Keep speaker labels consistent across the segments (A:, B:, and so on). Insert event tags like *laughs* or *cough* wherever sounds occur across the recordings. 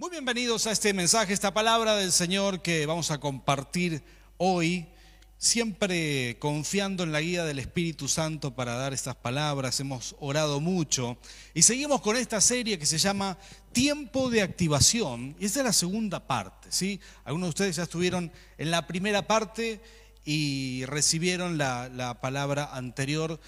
A: Muy bienvenidos a este mensaje, esta palabra del Señor que vamos a compartir hoy, siempre confiando en la guía del Espíritu Santo para dar estas palabras. Hemos orado mucho y seguimos con esta serie que se llama Tiempo de Activación y esta es la segunda parte, ¿sí? Algunos de ustedes ya estuvieron en la primera parte y recibieron la, la palabra anterior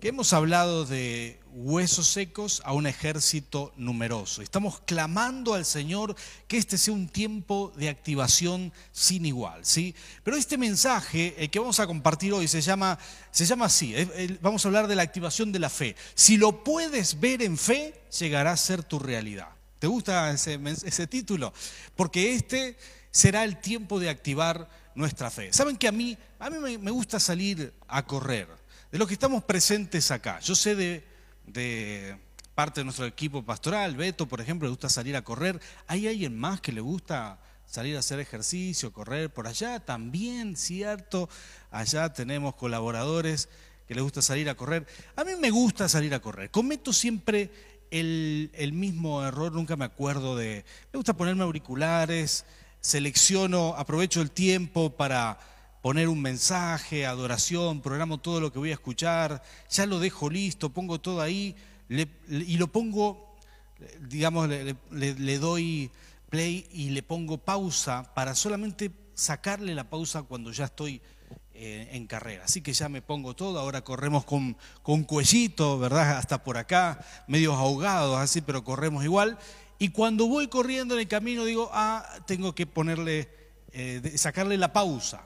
A: que hemos hablado de huesos secos a un ejército numeroso. Estamos clamando al Señor que este sea un tiempo de activación sin igual, ¿sí? Pero este mensaje, que vamos a compartir hoy, se llama, se llama así, vamos a hablar de la activación de la fe. Si lo puedes ver en fe, llegará a ser tu realidad. ¿Te gusta ese, ese título? Porque este será el tiempo de activar nuestra fe. Saben que a mí, a mí me gusta salir a correr de los que estamos presentes acá. Yo sé de, parte de nuestro equipo pastoral, Beto, por ejemplo, le gusta salir a correr. ¿Hay alguien más que le gusta salir a hacer ejercicio, correr por allá? También, cierto, allá tenemos colaboradores que les gusta salir a correr. A mí me gusta salir a correr. Cometo siempre el, el mismo error, nunca me acuerdo de... Me gusta ponerme auriculares, selecciono, aprovecho el tiempo para poner un mensaje, adoración, programo todo lo que voy a escuchar, ya lo dejo listo, pongo todo ahí y lo pongo, digamos, le, doy play y le pongo pausa para solamente sacarle la pausa cuando ya estoy eh, en carrera. Así que ya me pongo todo, ahora corremos con, con cuellito, ¿verdad? Hasta por acá, medios ahogados, así, pero corremos igual. Y cuando voy corriendo en el camino digo, ah, tengo que ponerle, eh, sacarle la pausa.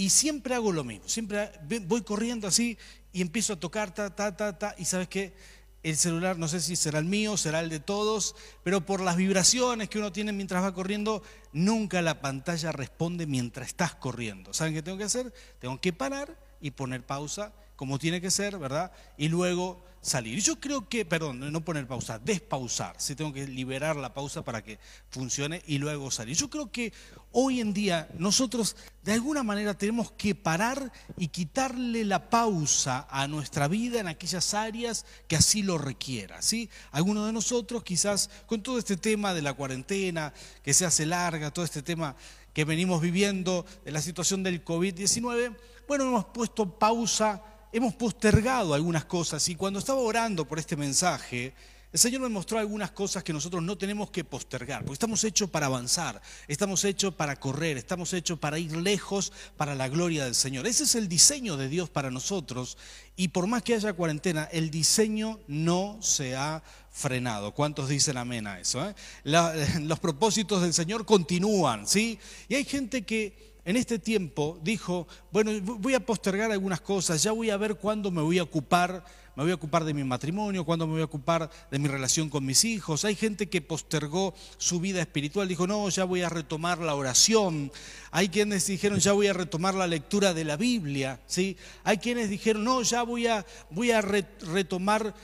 A: Y siempre hago lo mismo, siempre voy corriendo así y empiezo a tocar, ta, ta, ta, ta, y sabes qué, el celular, no sé si será el mío, será el de todos, pero por las vibraciones que uno tiene mientras va corriendo, nunca la pantalla responde mientras estás corriendo. ¿Saben qué tengo que hacer? Tengo que parar y poner pausa, como tiene que ser, ¿verdad? Y luego salir. Y yo creo que, perdón, no poner pausa, despausar. Si tengo que liberar la pausa para que funcione y luego salir. Yo creo que hoy en día nosotros de alguna manera tenemos que parar y quitarle la pausa a nuestra vida en aquellas áreas que así lo requiera. ¿sí? Algunos de nosotros quizás con todo este tema de la cuarentena, que se hace larga, todo este tema que venimos viviendo de la situación del COVID-19, bueno, hemos puesto pausa hemos postergado algunas cosas y cuando estaba orando por este mensaje, el Señor me mostró algunas cosas que nosotros no tenemos que postergar, porque estamos hechos para avanzar, estamos hechos para correr, estamos hechos para ir lejos para la gloria del Señor. Ese es el diseño de Dios para nosotros y por más que haya cuarentena, el diseño no se ha frenado. ¿Cuántos dicen amén a eso? Eh? *laughs* los propósitos del Señor continúan, ¿sí? Y hay gente que en este tiempo dijo, bueno, voy a postergar algunas cosas, ya voy a ver cuándo me voy a ocupar, me voy a ocupar de mi matrimonio, cuándo me voy a ocupar de mi relación con mis hijos. Hay gente que postergó su vida espiritual, dijo, no, ya voy a retomar la oración. Hay quienes dijeron, ya voy a retomar la lectura de la Biblia, ¿sí? Hay quienes dijeron, no, ya voy a, voy a retomar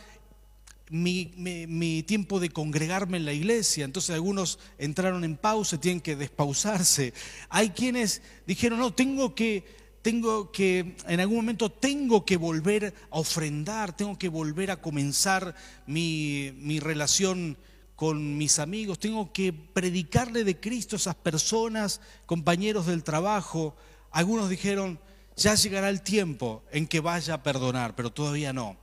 A: mi, tiempo de congregarme en la iglesia. Entonces algunos entraron en pausa, tienen que despausarse. Hay quienes dijeron, no, tengo que, tengo que, en algún momento tengo que volver a ofrendar, tengo que volver a comenzar mi, mi relación con mis amigos, tengo que predicarle de Cristo a esas personas, compañeros del trabajo. Algunos dijeron, ya llegará el tiempo en que vaya a perdonar, pero todavía no.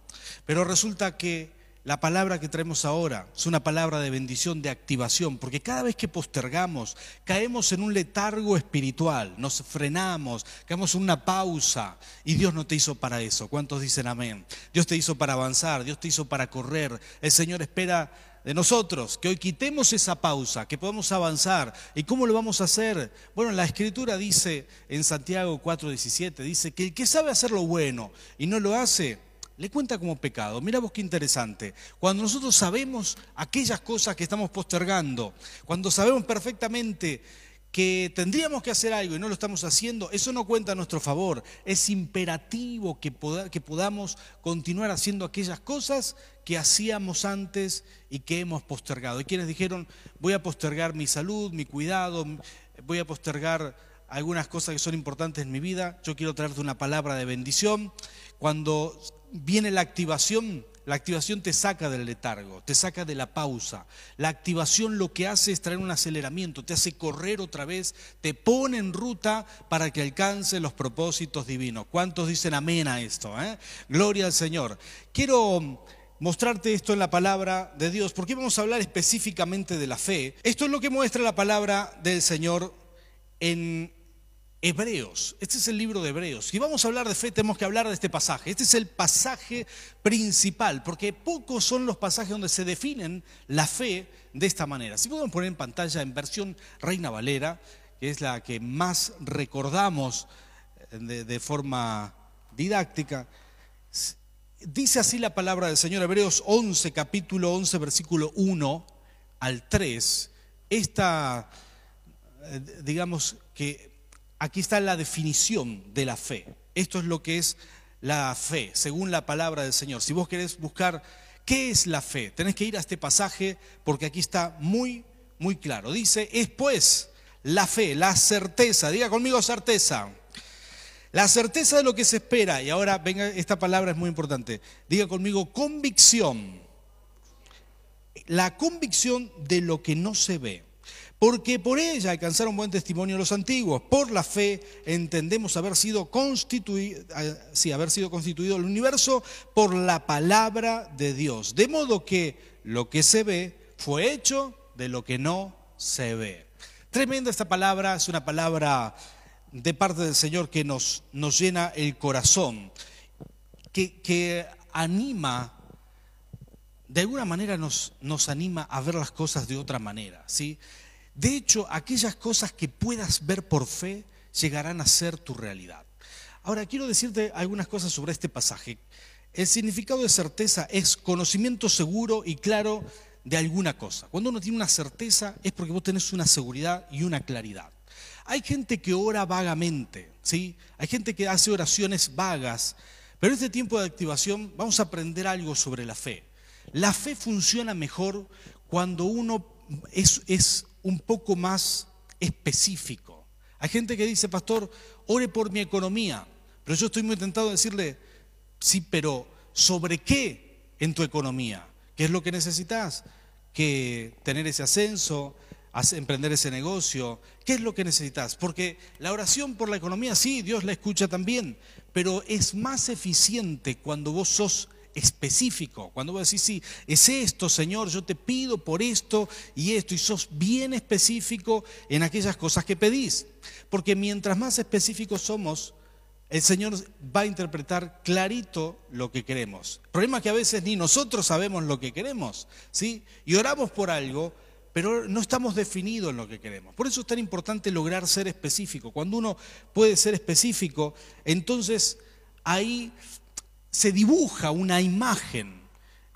A: Pero resulta que la palabra que traemos ahora es una palabra de bendición, de activación, porque cada vez que postergamos, caemos en un letargo espiritual, nos frenamos, caemos en una pausa y Dios no te hizo para eso. ¿Cuántos dicen amén? Dios te hizo para avanzar, Dios te hizo para correr. El Señor espera de nosotros que hoy quitemos esa pausa, que podamos avanzar. ¿Y cómo lo vamos a hacer? Bueno, la escritura dice en Santiago 4:17, dice que el que sabe hacer lo bueno y no lo hace, le cuenta como pecado. Mira vos qué interesante. Cuando nosotros sabemos aquellas cosas que estamos postergando, cuando sabemos perfectamente que tendríamos que hacer algo y no lo estamos haciendo, eso no cuenta a nuestro favor. Es imperativo que, podamos continuar haciendo aquellas cosas que hacíamos antes y que hemos postergado. Hay quienes dijeron, voy a postergar mi salud, mi cuidado, voy a postergar algunas cosas que son importantes en mi vida. Yo quiero traerte una palabra de bendición. Cuando viene la activación, la activación te saca del letargo, te saca de la pausa. La activación lo que hace es traer un aceleramiento, te hace correr otra vez, te pone en ruta para que alcance los propósitos divinos. ¿Cuántos dicen amén a esto? Eh? Gloria al Señor. Quiero mostrarte esto en la palabra de Dios, porque vamos a hablar específicamente de la fe. Esto es lo que muestra la palabra del Señor en Hebreos. Este es el libro de Hebreos. Si vamos a hablar de fe, tenemos que hablar de este pasaje. Este es el pasaje principal, porque pocos son los pasajes donde se definen la fe de esta manera. Si podemos poner en pantalla en versión Reina Valera, que es la que más recordamos de, de forma didáctica, Dice así la palabra del Señor, Hebreos 11, capítulo 11, versículo 1 al 3. Esta, eh, digamos que aquí está la definición de la fe. Esto es lo que es la fe, según la palabra del Señor. Si vos querés buscar qué es la fe, tenés que ir a este pasaje porque aquí está muy, muy claro. Dice, es pues la fe, la certeza, diga conmigo certeza la certeza de lo que se espera, y ahora venga, esta palabra es muy importante, diga conmigo convicción. La convicción de lo que no se ve. Porque por ella alcanzaron buen testimonio los antiguos. Por la fe entendemos haber sido constituido, sí, haber sido constituido el universo por la palabra de Dios. De modo que lo que se ve fue hecho de lo que no se ve. Tremenda esta palabra, es una palabra de parte del Señor que nos, nos llena el corazón, que, que, anima, de alguna manera nos, nos anima a ver las cosas de otra manera. ¿sí? De hecho, aquellas cosas que puedas ver por fe llegarán a ser tu realidad. Ahora, quiero decirte algunas cosas sobre este pasaje. El significado de certeza es conocimiento seguro y claro de alguna cosa. Cuando uno tiene una certeza es porque vos tenés una seguridad y una claridad. Hay gente que ora vagamente, ¿sí? Hay gente que hace oraciones vagas, pero en este tiempo de activación vamos a aprender algo sobre la fe. La fe funciona mejor cuando uno es, es un poco más específico. Hay gente que dice, pastor, ore por mi economía, pero yo estoy muy tentado de decirle, sí, pero ¿sobre qué en tu economía? ¿Qué es lo que necesitas? Que tener ese ascenso, emprender ese negocio? ¿Qué es lo que necesitas? Porque la oración por la economía, sí, Dios la escucha también, pero es más eficiente cuando vos sos específico, cuando vos decís, sí, es esto, Señor, yo te pido por esto y esto, y sos bien específico en aquellas cosas que pedís. Porque mientras más específicos somos, el Señor va a interpretar clarito lo que queremos. El problema es que a veces ni nosotros sabemos lo que queremos, ¿sí? Y oramos por algo, pero no estamos definidos en lo que queremos. Por eso es tan importante lograr ser específico. Cuando uno puede ser específico, entonces ahí se dibuja una imagen,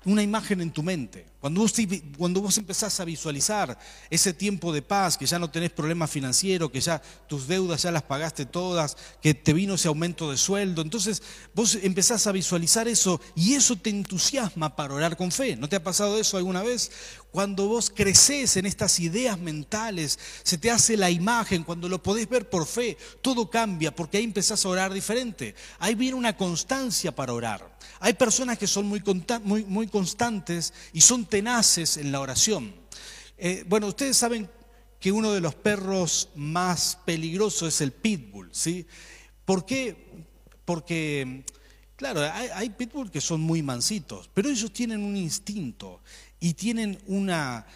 A: una imagen en tu mente. Cuando vos, cuando vos empezás a visualizar ese tiempo de paz, que ya no tenés problemas financieros, que ya tus deudas ya las pagaste todas, que te vino ese aumento de sueldo, entonces vos empezás a visualizar eso y eso te entusiasma para orar con fe. ¿No te ha pasado eso alguna vez? Cuando vos creces en estas ideas mentales, se te hace la imagen, cuando lo podés ver por fe, todo cambia porque ahí empezás a orar diferente. Ahí viene una constancia para orar. Hay personas que son muy, muy, constantes y son tenaces en la oración. Eh, bueno, ustedes saben que uno de los perros más peligrosos es el pitbull, ¿sí? ¿Por qué? Porque, claro, hay, hay pitbull que son muy mansitos, pero ellos tienen un instinto y tienen una,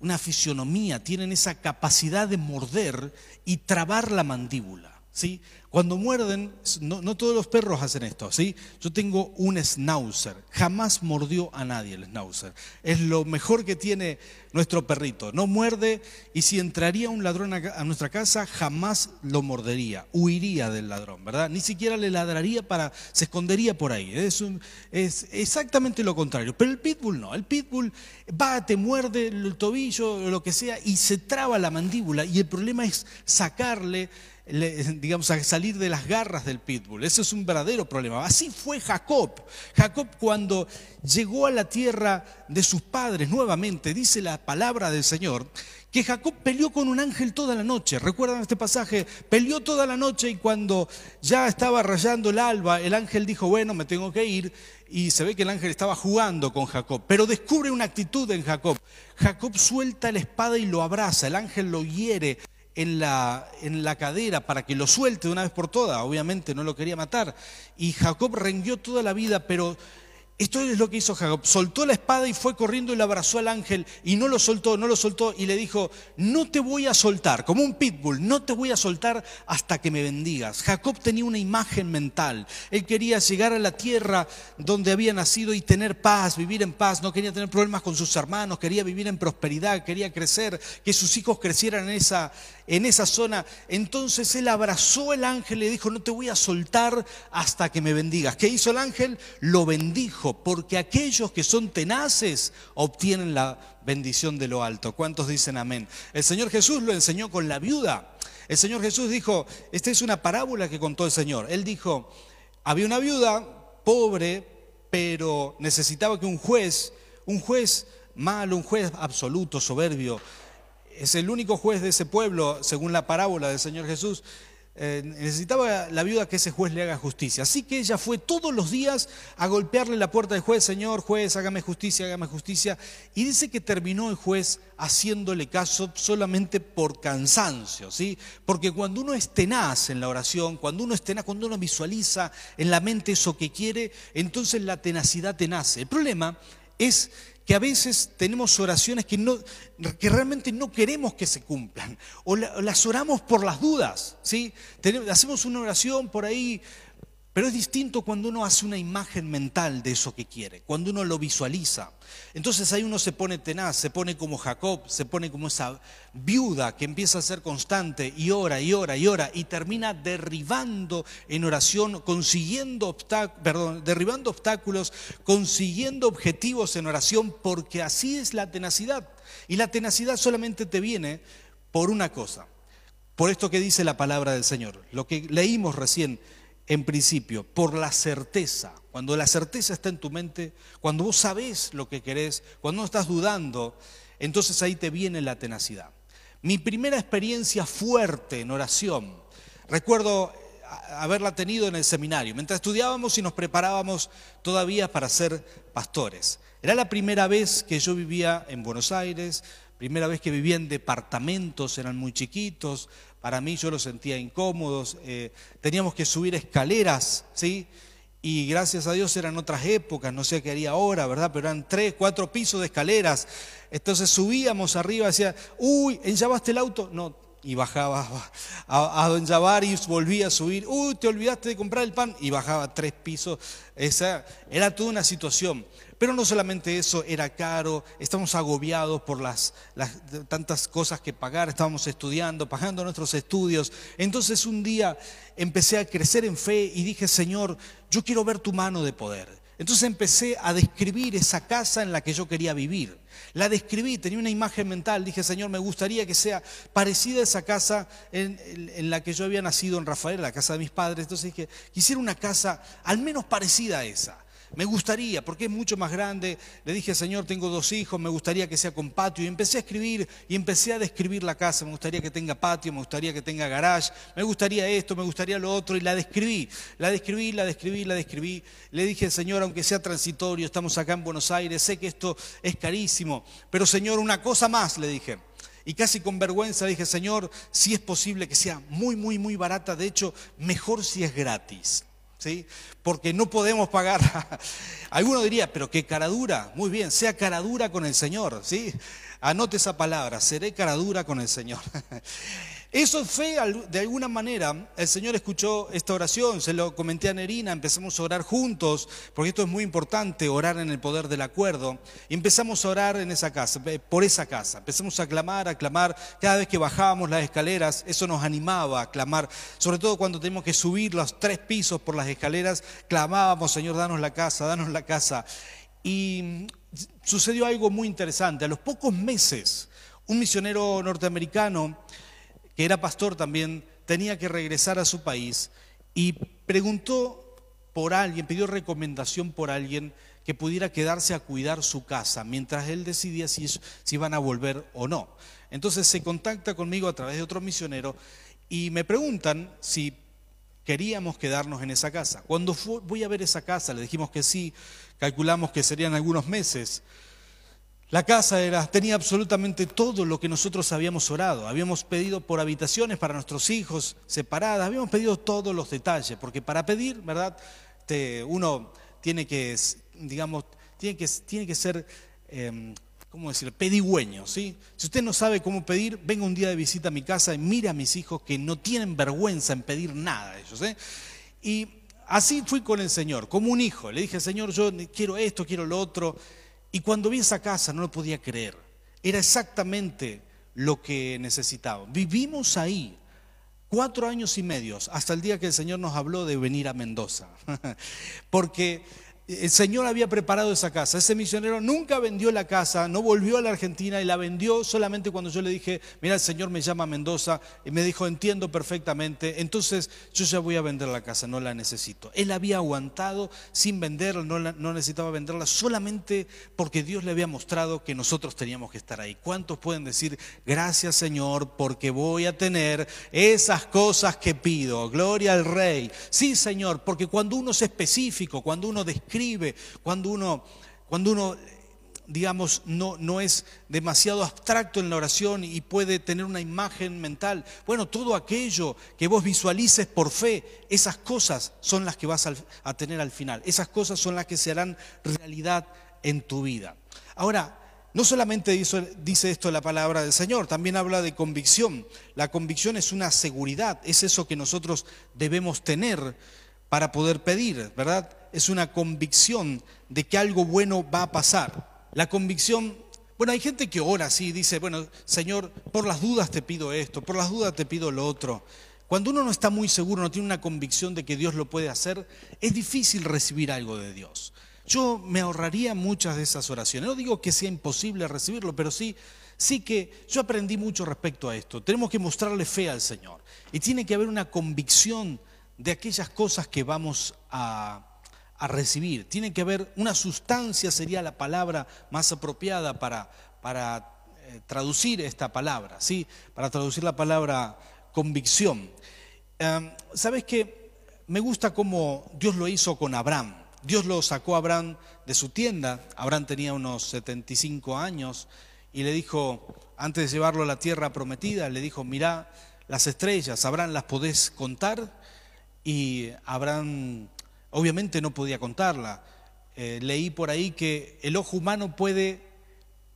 A: una fisionomía, tienen esa capacidad de morder y trabar la mandíbula. ¿sí? Cuando muerden, no, todos los perros hacen esto, ¿sí? Yo tengo un schnauzer, jamás mordió a nadie el schnauzer. Es lo mejor que tiene nuestro perrito. No muerde y si entraría un ladrón a, nuestra casa, jamás lo mordería, huiría del ladrón, ¿verdad? Ni siquiera le ladraría para, se escondería por ahí. Es, exactamente lo contrario. Pero el pitbull no, el pitbull va, te muerde el tobillo lo que sea y se traba la mandíbula y el problema es sacarle digamos, a salir de las garras del pitbull. Ese es un verdadero problema. Así fue Jacob. Jacob cuando llegó a la tierra de sus padres nuevamente, dice la palabra del Señor, que Jacob peleó con un ángel toda la noche. ¿Recuerdan este pasaje? Peleó toda la noche y cuando ya estaba rayando el alba, el ángel dijo, bueno, me tengo que ir. Y se ve que el ángel estaba jugando con Jacob, pero descubre una actitud en Jacob. Jacob suelta la espada y lo abraza, el ángel lo hiere en la, en la cadera para que lo suelte de una vez por todas. Obviamente no lo quería matar. Y Jacob renguió toda la vida, pero esto es lo que hizo Jacob. Soltó la espada y fue corriendo y le abrazó al ángel y no lo soltó, no lo soltó y le dijo, no te voy a soltar, como un pitbull, no te voy a soltar hasta que me bendigas. Jacob tenía una imagen mental. Él quería llegar a la tierra donde había nacido y tener paz, vivir en paz. No quería tener problemas con sus hermanos, quería vivir en prosperidad, quería crecer, que sus hijos crecieran en esa, en esa zona. Entonces él abrazó al ángel y le dijo, no te voy a soltar hasta que me bendigas. ¿Qué hizo el ángel? Lo bendijo porque aquellos que son tenaces obtienen la bendición de lo alto. ¿Cuántos dicen amén? El Señor Jesús lo enseñó con la viuda. El Señor Jesús dijo, esta es una parábola que contó el Señor. Él dijo, había una viuda pobre, pero necesitaba que un juez, un juez malo, un juez absoluto, soberbio, es el único juez de ese pueblo, según la parábola del Señor Jesús, eh, necesitaba la viuda que ese juez le haga justicia. Así que ella fue todos los días a golpearle la puerta del juez, Señor, juez, hágame justicia, hágame justicia. Y dice que terminó el juez haciéndole caso solamente por cansancio, ¿sí? Porque cuando uno es tenaz en la oración, cuando uno es tenaz, cuando uno visualiza en la mente eso que quiere, entonces la tenacidad te nace. El problema es que a veces tenemos oraciones que, no, que realmente no queremos que se cumplan, o las oramos por las dudas, ¿sí? hacemos una oración por ahí pero es distinto cuando uno hace una imagen mental de eso que quiere, cuando uno lo visualiza. Entonces ahí uno se pone tenaz, se pone como Jacob, se pone como esa viuda que empieza a ser constante y ora y ora y ora y termina derribando en oración, consiguiendo perdón, derribando obstáculos, consiguiendo objetivos en oración, porque así es la tenacidad. Y la tenacidad solamente te viene por una cosa, por esto que dice la palabra del Señor, lo que leímos recién en principio, por la certeza. Cuando la certeza está en tu mente, cuando vos sabés lo que querés, cuando no estás dudando, entonces ahí te viene la tenacidad. Mi primera experiencia fuerte en oración, recuerdo haberla tenido en el seminario, mientras estudiábamos y nos preparábamos todavía para ser pastores. Era la primera vez que yo vivía en Buenos Aires, primera vez que vivía en departamentos, eran muy chiquitos, para mí yo los sentía incómodos, eh, teníamos que subir escaleras, ¿sí? Y gracias a Dios eran otras épocas, no sé qué haría ahora, ¿verdad? Pero eran tres, cuatro pisos de escaleras. Entonces subíamos arriba, decía, uy, ¿enllabaste el auto? No, y bajaba *laughs* a, a, Don y volvía a subir, uy, te olvidaste de comprar el pan, y bajaba tres pisos. Esa era toda una situación. Pero no solamente eso, era caro, estamos agobiados por las, tantas cosas que pagar, estábamos estudiando, pagando nuestros estudios. Entonces un día empecé a crecer en fe y dije, Señor, yo quiero ver tu mano de poder. Entonces empecé a describir esa casa en la que yo quería vivir. La describí, tenía una imagen mental, dije, Señor, me gustaría que sea parecida a esa casa en, en, la que yo había nacido en Rafael, la casa de mis padres. Entonces dije, quisiera una casa al menos parecida a esa. Me gustaría, porque es mucho más grande. Le dije, Señor, tengo dos hijos, me gustaría que sea con patio. Y empecé a escribir y empecé a describir la casa. Me gustaría que tenga patio, me gustaría que tenga garage, me gustaría esto, me gustaría lo otro. Y la describí, la describí, la describí, la describí. Le dije, Señor, aunque sea transitorio, estamos acá en Buenos Aires, sé que esto es carísimo. Pero, Señor, una cosa más, le dije. Y casi con vergüenza dije, Señor, si es posible que sea muy, muy, muy barata. De hecho, mejor si es gratis. Porque no podemos pagar. *laughs* Alguno diría, pero qué cara dura. Muy bien, sea cara dura con el Señor, ¿sí? Anote esa palabra, seré cara dura con el Señor. *laughs* Eso es fe, de alguna manera, el Señor escuchó esta oración, se lo comenté a Nerina, empezamos a orar juntos, porque esto es muy importante, orar en el poder del acuerdo, empezamos a orar en esa casa, por esa casa, empezamos a clamar, a clamar, cada vez que bajábamos las escaleras, eso nos animaba a clamar, sobre todo cuando teníamos que subir los tres pisos por las escaleras, clamábamos, Señor, danos la casa, danos la casa. Y sucedió algo muy interesante, a los pocos meses, un misionero norteamericano, que era pastor también, tenía que regresar a su país y preguntó por alguien, pidió recomendación por alguien que pudiera quedarse a cuidar su casa mientras él decidía si, si iban a volver o no. Entonces se contacta conmigo a través de otro misionero y me preguntan si queríamos quedarnos en esa casa. Cuando voy a ver esa casa, le dijimos que sí, calculamos que serían algunos meses. La casa era, tenía absolutamente todo lo que nosotros habíamos orado. Habíamos pedido por habitaciones para nuestros hijos separadas, habíamos pedido todos los detalles, porque para pedir, ¿verdad? uno tiene que, digamos, tiene que, tiene que ser, eh, ¿cómo decir?, pedigüeño, ¿sí? Si usted no sabe cómo pedir, venga un día de visita a mi casa y mire a mis hijos que no tienen vergüenza en pedir nada ellos, ¿eh? Y así fui con el Señor, como un hijo. Le dije, Señor, yo quiero esto, quiero lo otro. Y cuando vi esa casa no lo podía creer. Era exactamente lo que necesitaba. Vivimos ahí cuatro años y medios hasta el día que el Señor nos habló de venir a Mendoza. *laughs* Porque el Señor había preparado esa casa. Ese misionero nunca vendió la casa, no volvió a la Argentina y la vendió solamente cuando yo le dije, mira, el Señor me llama a Mendoza y me dijo, entiendo perfectamente, entonces yo ya voy a vender la casa, no la necesito. Él había aguantado sin venderla, no, no necesitaba venderla solamente porque Dios le había mostrado que nosotros teníamos que estar ahí. ¿Cuántos pueden decir, gracias Señor, porque voy a tener esas cosas que pido? Gloria al Rey. Sí, Señor, porque cuando uno es específico, cuando uno describe, cuando uno, cuando uno digamos, no, no es demasiado abstracto en la oración y puede tener una imagen mental. Bueno, todo aquello que vos visualices por fe, esas cosas son las que vas a tener al final. Esas cosas son las que se harán realidad en tu vida. Ahora, no solamente dice esto la palabra del Señor, también habla de convicción. La convicción es una seguridad, es eso que nosotros debemos tener para poder pedir, ¿verdad? Es una convicción de que algo bueno va a pasar. La convicción, bueno, hay gente que ora así, dice, bueno, Señor, por las dudas te pido esto, por las dudas te pido lo otro. Cuando uno no está muy seguro, no tiene una convicción de que Dios lo puede hacer, es difícil recibir algo de Dios. Yo me ahorraría muchas de esas oraciones. No digo que sea imposible recibirlo, pero sí, sí que yo aprendí mucho respecto a esto. Tenemos que mostrarle fe al Señor. Y tiene que haber una convicción de aquellas cosas que vamos a, recibir. Tiene que haber una sustancia, sería la palabra más apropiada para, para eh, traducir esta palabra, ¿sí? Para traducir la palabra convicción. Em, ¿Sabes qué? Me gusta cómo Dios lo hizo con Abraham. Dios lo sacó a Abraham de su tienda. Abraham tenía unos 75 años y le dijo, antes de llevarlo a la tierra prometida, le dijo, mira las estrellas, Abraham, ¿las podés contar? y Abraham obviamente no podía contarla. Eh, leí por ahí que el ojo humano puede,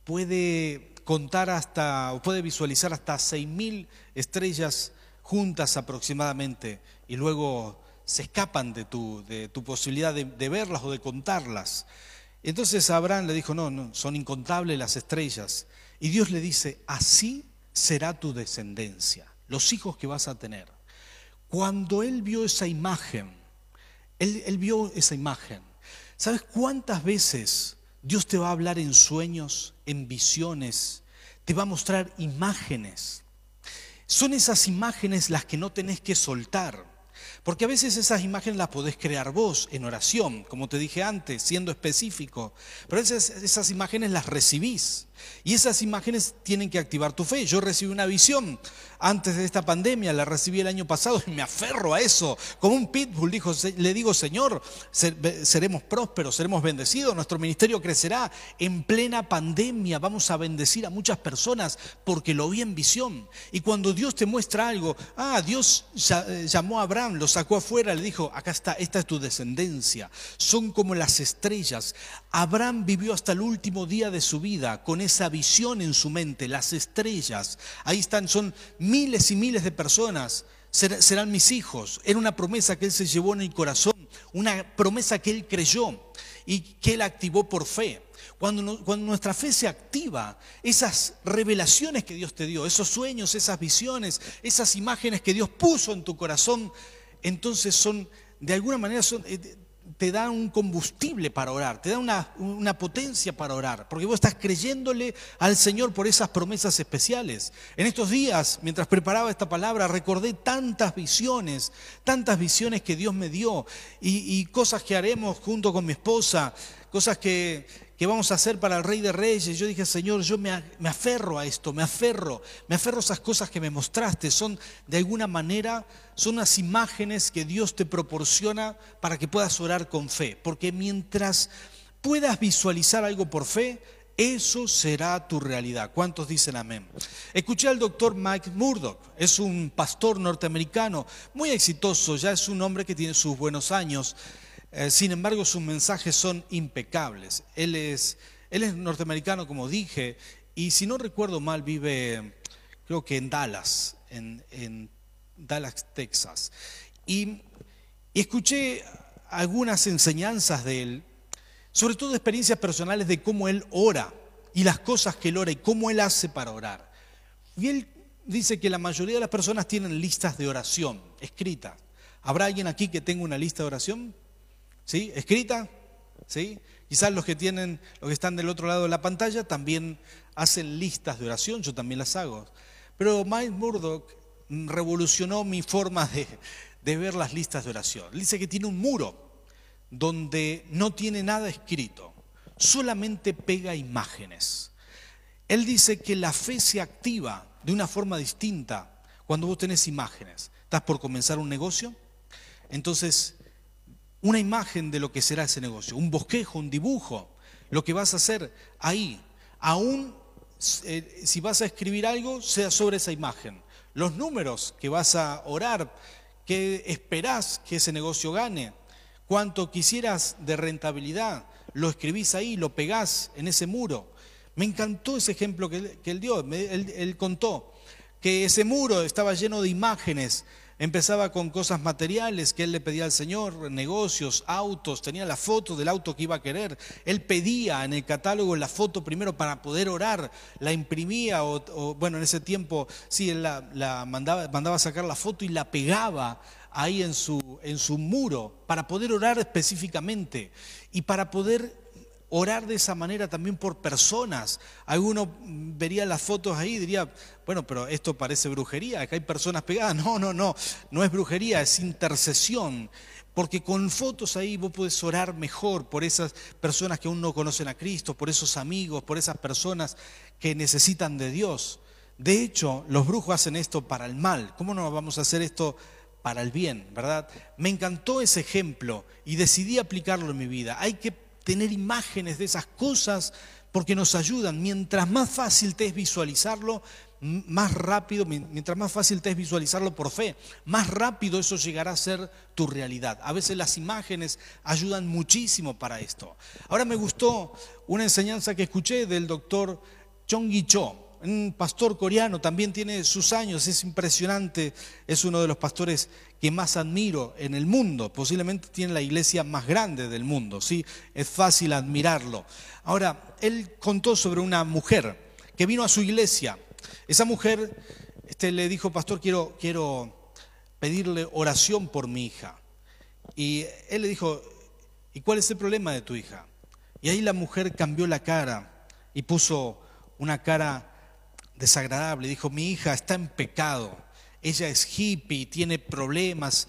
A: puede contar hasta, puede visualizar hasta 6.000 estrellas juntas aproximadamente y luego se escapan de tu, de tu posibilidad de, de, verlas o de contarlas. Entonces Abraham le dijo, no, no, son incontables las estrellas. Y Dios le dice, así será tu descendencia, los hijos que vas a tener. Cuando él vio esa imagen, él, vio esa imagen. ¿Sabes cuántas veces Dios te va a hablar en sueños, en visiones? Te va a mostrar imágenes. Son esas imágenes las que no tenés que soltar. Porque a veces esas imágenes las podés crear vos en oración, como te dije antes, siendo específico. Pero esas, esas imágenes las recibís. Y esas imágenes tienen que activar tu fe. Yo recibí una visión antes de esta pandemia, la recibí el año pasado y me aferro a eso. Como un pitbull dijo, le digo, Señor, seremos prósperos, seremos bendecidos, nuestro ministerio crecerá en plena pandemia, vamos a bendecir a muchas personas porque lo vi en visión. Y cuando Dios te muestra algo, ah, Dios eh, llamó a Abraham, lo sacó afuera, le dijo, acá está, esta es tu descendencia. Son como las estrellas. Abraham vivió hasta el último día de su vida con esa visión en su mente, las estrellas. Ahí están, son miles y miles de personas serán mis hijos. Era una promesa que él se llevó en el corazón, una promesa que él creyó y que él activó por fe. Cuando, cuando, nuestra fe se activa, esas revelaciones que Dios te dio, esos sueños, esas visiones, esas imágenes que Dios puso en tu corazón, entonces son, de alguna manera, son, eh, te da un combustible para orar, te da una, una, potencia para orar, porque vos estás creyéndole al Señor por esas promesas especiales. En estos días, mientras preparaba esta palabra, recordé tantas visiones, tantas visiones que Dios me dio y, y cosas que haremos junto con mi esposa, cosas que, que vamos a hacer para el Rey de Reyes. Yo dije, Señor, yo me, aferro a esto, me aferro, me aferro a esas cosas que me mostraste. Son de alguna manera, son unas imágenes que Dios te proporciona para que puedas orar con fe. Porque mientras puedas visualizar algo por fe, eso será tu realidad. ¿Cuántos dicen amén? Escuché al doctor Mike Murdoch, es un pastor norteamericano muy exitoso, ya es un hombre que tiene sus buenos años. Eh, sin embargo, sus mensajes son impecables. Él es, él es norteamericano, como dije, y si no recuerdo mal, vive, creo que en Dallas, en, Dallas, Texas. Y, y escuché algunas enseñanzas de él, sobre todo experiencias personales de cómo él ora y las cosas que él ora y cómo él hace para orar. Y él dice que la mayoría de las personas tienen listas de oración escritas. ¿Habrá alguien aquí que tenga una lista de oración? ¿Sí? Escrita, ¿sí? Quizás los que tienen, los que están del otro lado de la pantalla también hacen listas de oración, yo también las hago. Pero Mike Murdoch revolucionó mi forma de, de ver las listas de oración. Dice que tiene un muro donde no tiene nada escrito, solamente pega imágenes. Él dice que la fe se activa de una forma distinta cuando vos tenés imágenes. ¿Estás por comenzar un negocio? Entonces una imagen de lo que será ese negocio, un bosquejo, un dibujo, lo que vas a hacer ahí, aún eh, si vas a escribir algo, sea sobre esa imagen. Los números que vas a orar, que esperás que ese negocio gane, cuánto quisieras de rentabilidad, lo escribís ahí, lo pegás en ese muro. Me encantó ese ejemplo que, él dio, él contó que ese muro estaba lleno de imágenes Empezaba con cosas materiales que él le pedía al Señor, negocios, autos, tenía la foto del auto que iba a querer. Él pedía en el catálogo la foto primero para poder orar, la imprimía o, bueno, en ese tiempo sí, él la, mandaba, mandaba sacar la foto y la pegaba ahí en su, en su muro para poder orar específicamente y para poder orar de esa manera también por personas. Alguno vería las fotos ahí y diría, bueno, pero esto parece brujería, que hay personas pegadas. *laughs* No, no, no, no es brujería, es intercesión. Porque con fotos ahí vos podés orar mejor por esas personas que aún no conocen a Cristo, por esos amigos, por esas personas que necesitan de Dios. De hecho, los brujos hacen esto para el mal. ¿Cómo no vamos a hacer esto para el bien, verdad? Me encantó ese ejemplo y decidí aplicarlo en mi vida. Hay que tener imágenes de esas cosas porque nos ayudan. Mientras más fácil te es visualizarlo, más rápido, mientras más fácil te es visualizarlo por fe, más rápido eso llegará a ser tu realidad. A veces las imágenes ayudan muchísimo para esto. Ahora me gustó una enseñanza que escuché del doctor Chong Cho un pastor coreano, también tiene sus años, es impresionante, es uno de los pastores que más admiro en el mundo, posiblemente tiene la iglesia más grande del mundo, ¿sí? Es fácil admirarlo. Ahora, él contó sobre una mujer que vino a su iglesia. Esa mujer este, le dijo, pastor, quiero, quiero pedirle oración por mi hija. Y él le dijo, ¿y cuál es el problema de tu hija? Y ahí la mujer cambió la cara y puso una cara desagradable. Dijo, mi hija está en pecado, ella es hippie, tiene problemas,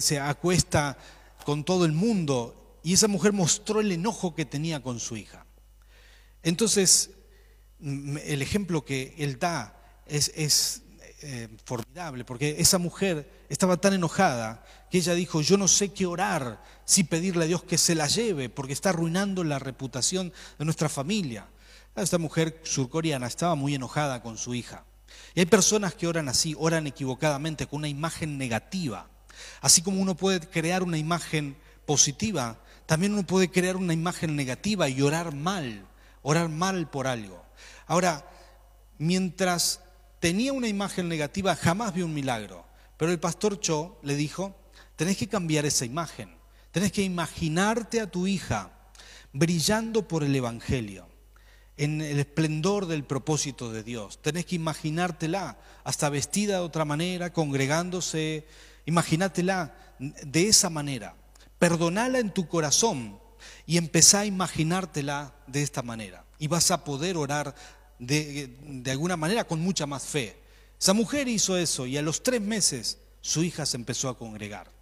A: se acuesta con todo el mundo. Y esa mujer mostró el enojo que tenía con su hija. Entonces, el ejemplo que él da es, eh, formidable, porque esa mujer estaba tan enojada que ella dijo, yo no sé qué orar, si pedirle a Dios que se la lleve, porque está arruinando la reputación de nuestra familia. Esta mujer surcoreana estaba muy enojada con su hija. Y hay personas que oran así, oran equivocadamente, con una imagen negativa. Así como uno puede crear una imagen positiva, también uno puede crear una imagen negativa y orar mal, orar mal por algo. Ahora, mientras tenía una imagen negativa, jamás vio un milagro. Pero el pastor Cho le dijo, tenés que cambiar esa imagen. Tenés que imaginarte a tu hija brillando por el Evangelio en el esplendor del propósito de Dios. Tenés que imaginártela, hasta vestida de otra manera, congregándose, imagínatela de esa manera. perdonala en tu corazón y empezá a imaginártela de esta manera. Y vas a poder orar de, de alguna manera con mucha más fe. Esa mujer hizo eso y a los tres meses su hija se empezó a congregar.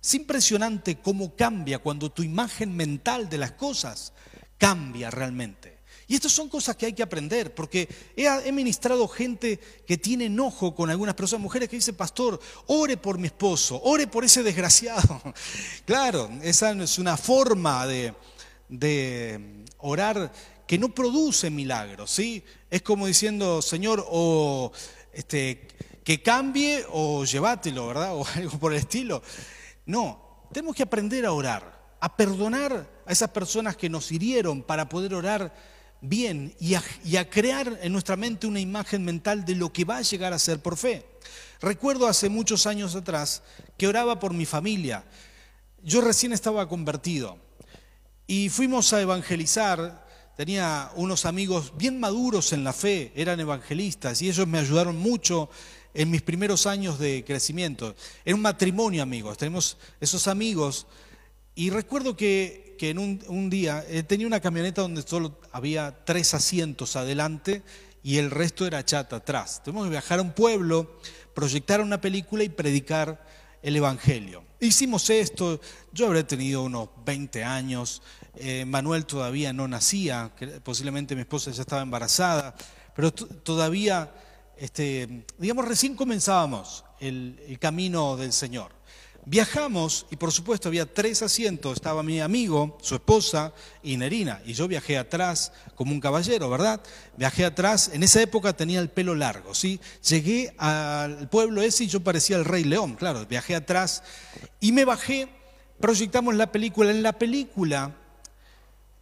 A: Es impresionante cómo cambia cuando tu imagen mental de las cosas cambia realmente. Y estas son cosas que hay que aprender, porque he, ministrado gente que tiene enojo con algunas personas, mujeres que dicen, pastor, ore por mi esposo, ore por ese desgraciado. *laughs* Claro, esa es una forma de, de orar que no produce milagros, ¿sí? Es como diciendo, Señor, o este, que cambie o llévatelo, ¿verdad? *laughs* O algo por el estilo. No, tenemos que aprender a orar, a perdonar a esas personas que nos hirieron para poder orar bien y a, crear en nuestra mente una imagen mental de lo que va a llegar a ser por fe. Recuerdo hace muchos años atrás que oraba por mi familia. Yo recién estaba convertido y fuimos a evangelizar. Tenía unos amigos bien maduros en la fe, eran evangelistas y ellos me ayudaron mucho en mis primeros años de crecimiento. Era un matrimonio, amigos. Tenemos esos amigos. Y recuerdo que, en un, día eh, tenía una camioneta donde solo había tres asientos adelante y el resto era chata atrás. Tuvimos que viajar a un pueblo, proyectar una película y predicar el Evangelio. Hicimos esto, yo habré tenido unos 20 años, eh, Manuel todavía no nacía, posiblemente mi esposa ya estaba embarazada, pero todavía este, digamos, recién comenzábamos el, camino del Señor. Viajamos y por supuesto había tres asientos, estaba mi amigo, su esposa y Nerina, y yo viajé atrás como un caballero, ¿verdad? Viajé atrás, en esa época tenía el pelo largo, ¿sí? Llegué al pueblo ese y yo parecía el rey león, claro, viajé atrás y me bajé, proyectamos la película, en la película,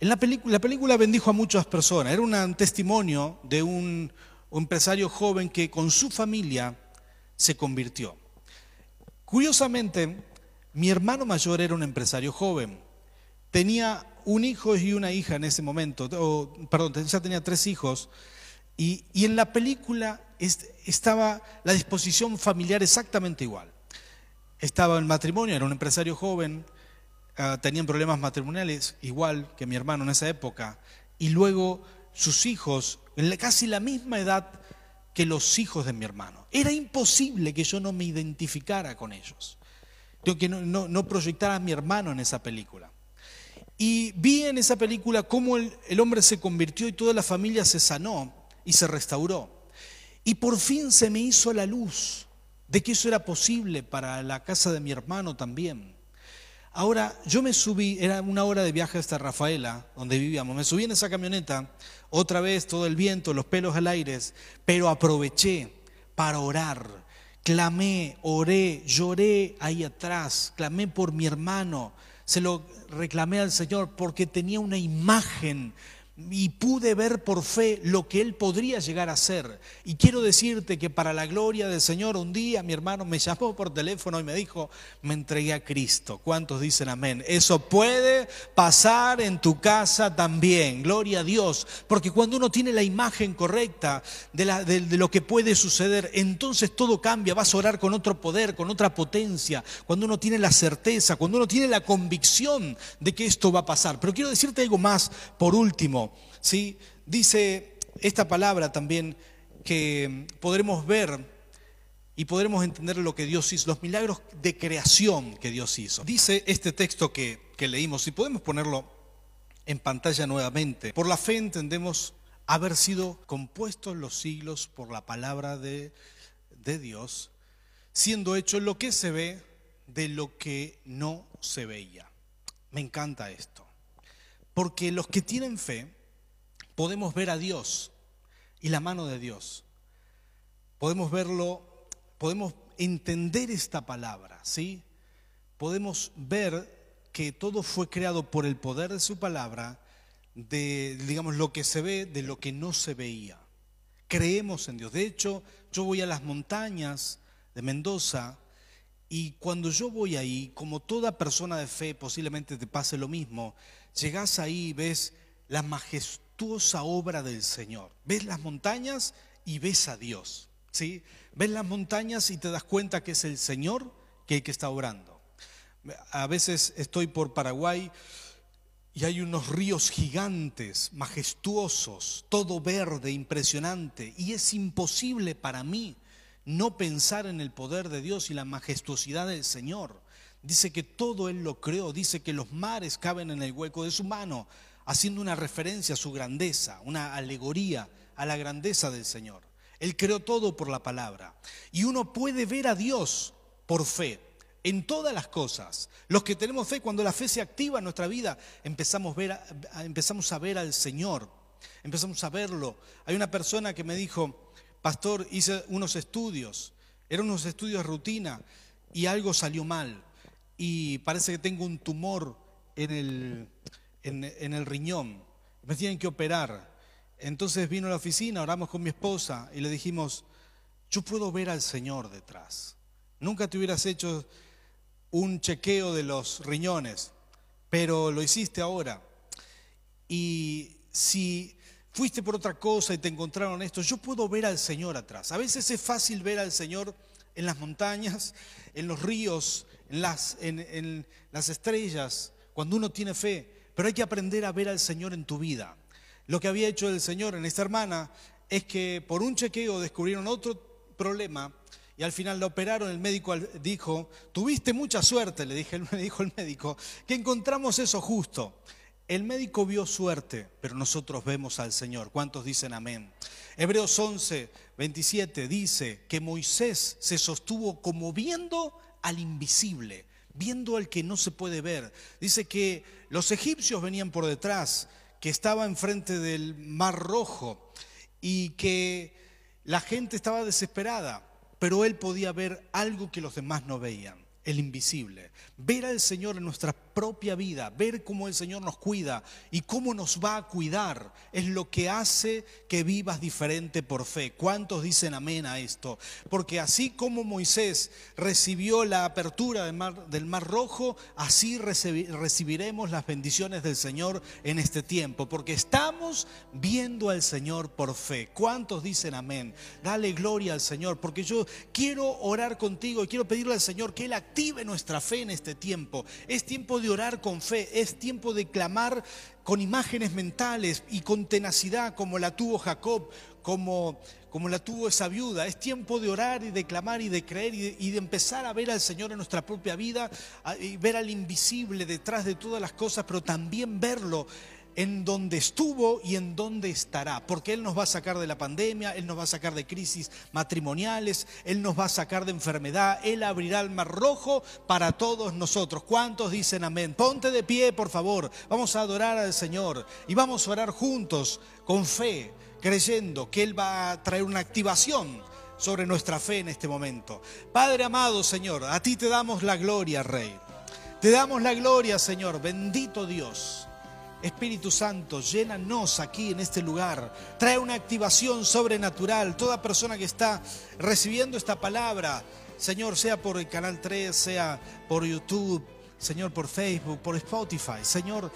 A: en la película, la película bendijo a muchas personas, era un testimonio de un empresario joven que con su familia se convirtió. Curiosamente, mi hermano mayor era un empresario joven. Tenía un hijo y una hija en ese momento, perdón, ya tenía tres hijos, y, en la película estaba la disposición familiar exactamente igual. Estaba en matrimonio, era un empresario joven, ah, tenían problemas matrimoniales igual que mi hermano en esa época, y luego sus hijos en casi la misma edad que los hijos de mi hermano. Era imposible que yo no me identificara con ellos, que no, proyectara a mi hermano en esa película. Y vi en esa película cómo el, el hombre se convirtió y toda la familia se sanó y se restauró. Y por fin se me hizo la luz de que eso era posible para la casa de mi hermano también. Ahora, yo me subí, era una hora de viaje hasta Rafaela, donde vivíamos, me subí en esa camioneta, otra vez todo el viento, los pelos al aire, pero aproveché para orar. Clamé, oré, lloré ahí atrás, clamé por mi hermano, se lo reclamé al Señor porque tenía una imagen y pude ver por fe lo que él podría llegar a ser. Y quiero decirte que para la gloria del Señor, un día mi hermano me llamó por teléfono y me dijo, me entregué a Cristo. ¿Cuántos dicen amén? Eso puede pasar en tu casa también, gloria a Dios, porque cuando uno tiene la imagen correcta de, de, lo que puede suceder, entonces todo cambia, vas a orar con otro poder, con otra potencia, cuando uno tiene la certeza, cuando uno tiene la convicción de que esto va a pasar. Pero quiero decirte algo más, por último. ¿Sí? Dice esta palabra también que podremos ver y podremos entender lo que Dios hizo, los milagros de creación que Dios hizo. Dice este texto que, que leímos, y podemos ponerlo en pantalla nuevamente, por la fe entendemos haber sido compuestos los siglos por la palabra de, de Dios, siendo hecho lo que se ve de lo que no se veía. Me encanta esto, porque los que tienen fe, podemos ver a Dios y la mano de Dios. Podemos verlo, podemos entender esta palabra, ¿sí? Podemos ver que todo fue creado por el poder de su palabra, de, digamos, lo que se ve, de lo que no se veía. Creemos en Dios. De hecho, yo voy a las montañas de Mendoza y cuando yo voy ahí, como toda persona de fe, posiblemente te pase lo mismo, llegas ahí y ves la majestad obra del Señor. Ves las montañas y ves a Dios. ¿sí? Ves las montañas y te das cuenta que es el Señor que, que está obrando. A veces estoy por Paraguay y hay unos ríos gigantes, majestuosos, todo verde, impresionante, y es imposible para mí no pensar en el poder de Dios y la majestuosidad del Señor. Dice que todo Él lo creó, dice que los mares caben en el hueco de su mano, haciendo una referencia a su grandeza, una alegoría a la grandeza del Señor. Él creó todo por la palabra. Y uno puede ver a Dios por fe en todas las cosas. Los que tenemos fe, cuando la fe se activa en nuestra vida, empezamos, empezamos a ver al Señor, empezamos a verlo. Hay una persona que me dijo, pastor, hice unos estudios, eran unos estudios de rutina y algo salió mal. Y parece que tengo un tumor en el, en el riñón. Me tienen que operar. Entonces vino a la oficina, oramos con mi esposa y le dijimos, yo puedo ver al Señor detrás. Nunca te hubieras hecho un chequeo de los riñones, pero lo hiciste ahora. Y si fuiste por otra cosa y te encontraron esto, yo puedo ver al Señor atrás. A veces es fácil ver al Señor en las montañas, en los ríos, en las, en, las estrellas, cuando uno tiene fe, pero hay que aprender a ver al Señor en tu vida. Lo que había hecho el Señor en esta hermana es que por un chequeo descubrieron otro problema y al final la operaron, el médico dijo, tuviste mucha suerte, le, dije, *laughs* dijo el médico, que encontramos eso justo. El médico vio suerte, pero nosotros vemos al Señor. ¿Cuántos dicen amén? Hebreos 11, 27 dice que Moisés se sostuvo como viendo al invisible, viendo al que no se puede ver. Dice que los egipcios venían por detrás, que estaba enfrente del mar rojo y que la gente estaba desesperada pero él podía ver algo que los demás no veían, el invisible. Ver al Señor en nuestra propia vida, ver cómo el Señor nos cuida y cómo nos va a cuidar, es lo que hace que vivas diferente por fe. ¿Cuántos dicen amén a esto? Porque así como Moisés recibió la apertura del mar, del mar Rojo, así recibiremos las bendiciones del Señor en este tiempo, porque estamos viendo al Señor por fe. ¿Cuántos dicen amén? Dale gloria al Señor, porque yo quiero orar contigo y quiero pedirle al Señor que Él active nuestra fe en este tiempo. Es tiempo de orar con fe, es tiempo de clamar con imágenes mentales y con tenacidad como la tuvo Jacob, como, como la tuvo esa viuda. Es tiempo de orar y de clamar y de creer y de, y de empezar a ver al Señor en nuestra propia vida, y ver al invisible detrás de todas las cosas, pero también verlo en donde estuvo y en donde estará, porque Él nos va a sacar de la pandemia, Él nos va a sacar de crisis matrimoniales, Él nos va a sacar de enfermedad, Él abrirá el mar rojo para todos nosotros. ¿Cuántos dicen amén? Ponte de pie, por favor, vamos a adorar al Señor y vamos a orar juntos con fe, creyendo que Él va a traer una activación sobre nuestra fe en este momento. Padre amado, Señor, a ti te damos la gloria, Rey. Te damos la gloria, Señor, bendito Dios. Espíritu Santo, llénanos aquí en este lugar. Trae una activación sobrenatural. Toda persona que está recibiendo esta palabra, Señor, sea por el canal 3, sea por YouTube, Señor, por Facebook, por Spotify. Señor,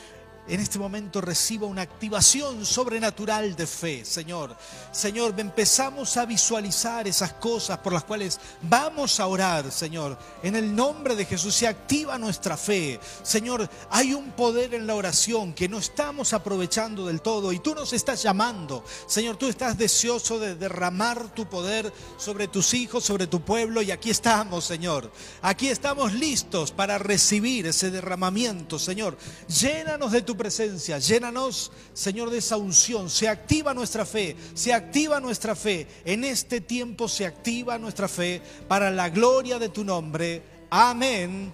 A: en este momento reciba una activación sobrenatural de fe, Señor. Señor, empezamos a visualizar esas cosas por las cuales vamos a orar, Señor. En el nombre de Jesús se activa nuestra fe. Señor, hay un poder en la oración que no estamos aprovechando del todo y tú nos estás llamando. Señor, tú estás deseoso de derramar tu poder sobre tus hijos, sobre tu pueblo y aquí estamos, Señor. Aquí estamos listos para recibir ese derramamiento, Señor. Llénanos de tu presencia. Llénanos, Señor, de esa unción. Se activa nuestra fe, se activa nuestra fe. En este tiempo se activa nuestra fe para la gloria de tu nombre. Amén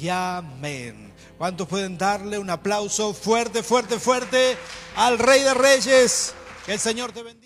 A: y amén. ¿Cuántos pueden darle un aplauso fuerte, fuerte, fuerte al Rey de Reyes? Que el Señor te bendiga.